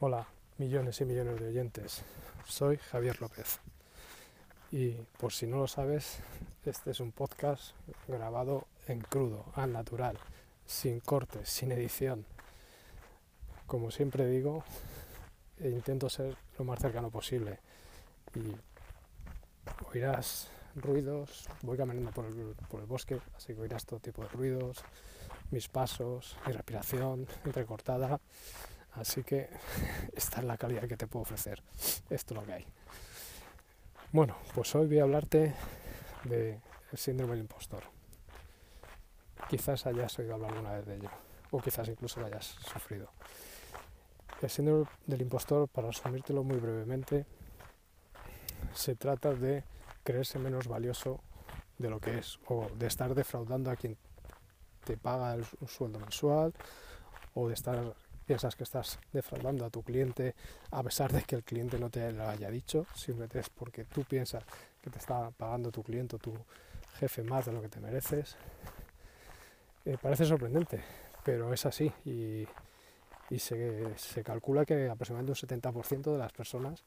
Hola, millones y millones de oyentes. Soy Javier López. Y por si no lo sabes, este es un podcast grabado en crudo, al natural, sin cortes, sin edición. Como siempre digo, intento ser lo más cercano posible. Y oirás ruidos, voy caminando por el, bosque, así que oirás todo tipo de ruidos, mis pasos, mi respiración entrecortada. Así que esta es la calidad que te puedo ofrecer. Esto es lo que hay. Bueno, pues hoy voy a hablarte del síndrome del impostor. Quizás hayas oído hablar alguna vez de ello, o quizás incluso lo hayas sufrido. El síndrome del impostor, para resumírtelo muy brevemente, se trata de creerse menos valioso de lo que es, o de estar defraudando a quien te paga el, un sueldo mensual, o de estar piensas que estás defraudando a tu cliente a pesar de que el cliente no te lo haya dicho, simplemente es porque tú piensas que te está pagando tu cliente o tu jefe más de lo que te mereces. Eh, parece sorprendente, pero es así y, se, calcula que aproximadamente un 70% de las personas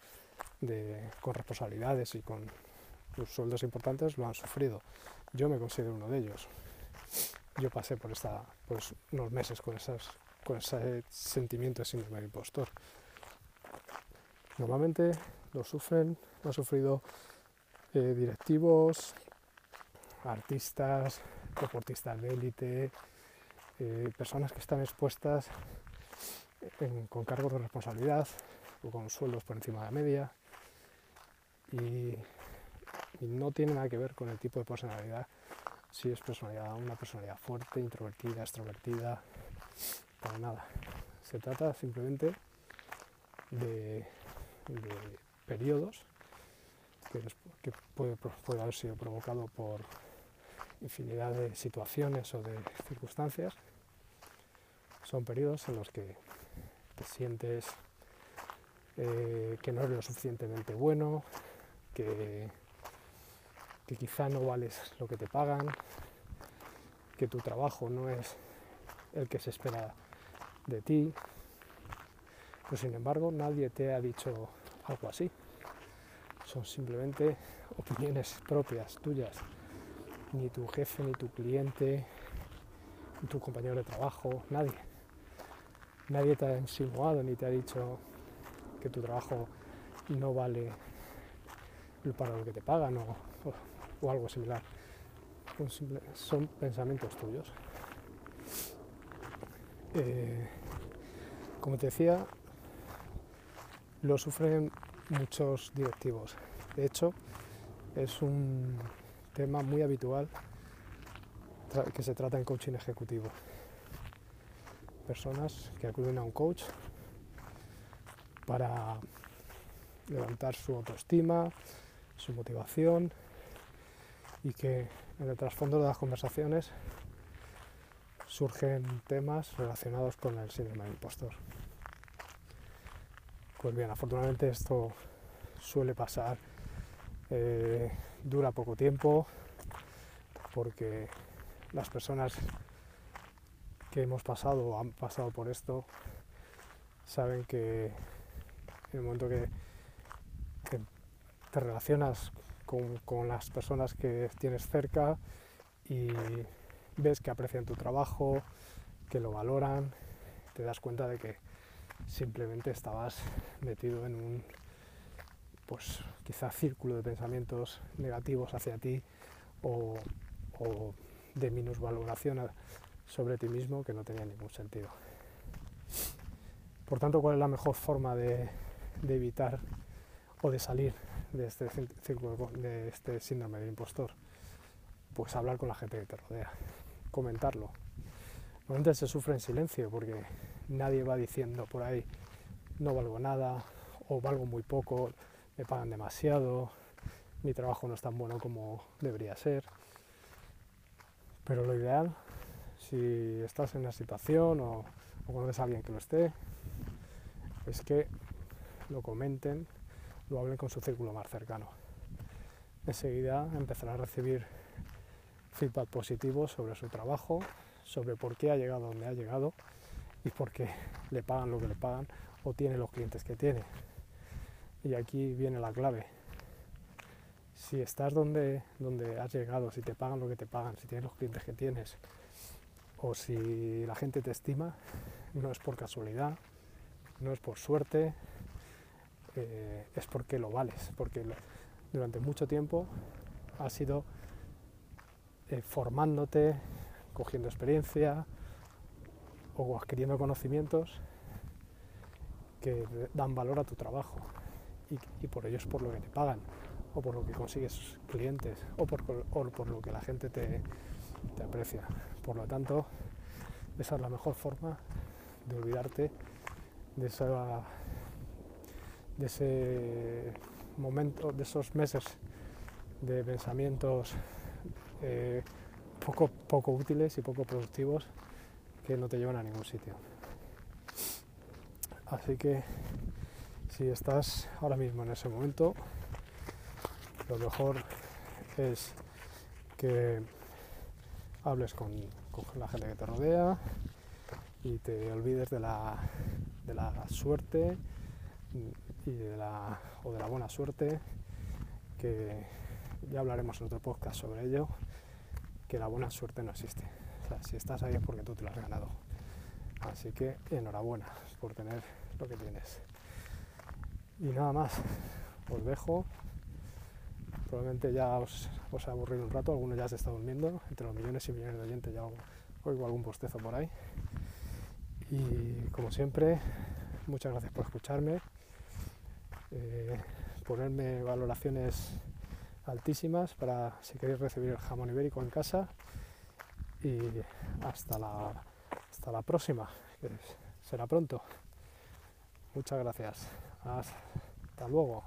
con responsabilidades y con los sueldos importantes lo han sufrido. Yo me considero uno de ellos. Yo pasé por, esta, por unos meses con esas con ese sentimiento de síndrome impostor. Normalmente lo sufren, lo han sufrido eh, directivos, artistas, deportistas de élite, eh, personas que están expuestas en, con cargos de responsabilidad o con sueldos por encima de la media y, y no tiene nada que ver con el tipo de personalidad, si es personalidad, una personalidad fuerte, introvertida, extrovertida, para nada. Se trata simplemente de, de periodos que, que puede, haber sido provocado por infinidad de situaciones o de circunstancias. Son periodos en los que te sientes eh, que no eres lo suficientemente bueno, que, que quizá no vales lo que te pagan, que tu trabajo no es el que se espera de ti, pero sin embargo nadie te ha dicho algo así. Son simplemente opiniones propias tuyas. Ni tu jefe, ni tu cliente, ni tu compañero de trabajo, nadie. Nadie te ha insinuado ni te ha dicho que tu trabajo no vale para lo que te pagan o, o, algo similar. Son pensamientos tuyos. Eh, como te decía, lo sufren muchos directivos. De hecho, es un tema muy habitual que se trata en coaching ejecutivo. Personas que acuden a un coach para levantar su autoestima, su motivación y que en el trasfondo de las conversaciones surgen temas relacionados con el síndrome del impostor. Pues bien, afortunadamente esto suele pasar, eh, dura poco tiempo, porque las personas que hemos pasado o han pasado por esto saben que en el momento que, que te relacionas con, las personas que tienes cerca y ves que aprecian tu trabajo, que lo valoran, te das cuenta de que simplemente estabas metido en un pues quizá círculo de pensamientos negativos hacia ti o, o de minusvaloración sobre ti mismo que no tenía ningún sentido. Por tanto, ¿cuál es la mejor forma de evitar o de salir de este círculo de este síndrome del impostor? Pues hablar con la gente que te rodea comentarlo. Normalmente se sufre en silencio porque nadie va diciendo por ahí no valgo nada o valgo muy poco, me pagan demasiado, mi trabajo no es tan bueno como debería ser. Pero lo ideal, si estás en una situación o, o conoces a alguien que lo esté, es que lo comenten, lo hablen con su círculo más cercano. Enseguida empezará a recibir feedback positivo sobre su trabajo, sobre por qué ha llegado donde ha llegado y por qué le pagan lo que le pagan o tiene los clientes que tiene. Y aquí viene la clave. Si estás donde, donde has llegado, si te pagan lo que te pagan, si tienes los clientes que tienes, o si la gente te estima, no es por casualidad, no es por suerte, eh, es porque lo vales, porque durante mucho tiempo has ido eh, formándote, cogiendo experiencia o adquiriendo conocimientos que dan valor a tu trabajo y, por ello es por lo que te pagan o por lo que consigues clientes o por, lo que la gente te, te aprecia. Por lo tanto, esa es la mejor forma de olvidarte de, esa, de ese momento, de esos meses de pensamientos eh, poco, poco útiles y poco productivos que no te llevan a ningún sitio. Así que si estás ahora mismo en ese momento, lo mejor es que hables con, la gente que te rodea y te olvides de la, de la suerte y de la, o de la buena suerte, que ya hablaremos en otro podcast sobre ello, que la buena suerte no existe. si estás ahí es porque tú te lo has ganado. Así que enhorabuena por tener lo que tienes. Y nada más, os dejo. Probablemente ya os, os aburrido un rato, algunos ya se está durmiendo, entre los millones y millones de oyentes ya oigo algún postezo por ahí. Y como siempre, muchas gracias por escucharme, eh, ponerme valoraciones altísimas para si queréis recibir el jamón ibérico en casa y hasta la, hasta la próxima, que será pronto. Muchas gracias. Hasta luego.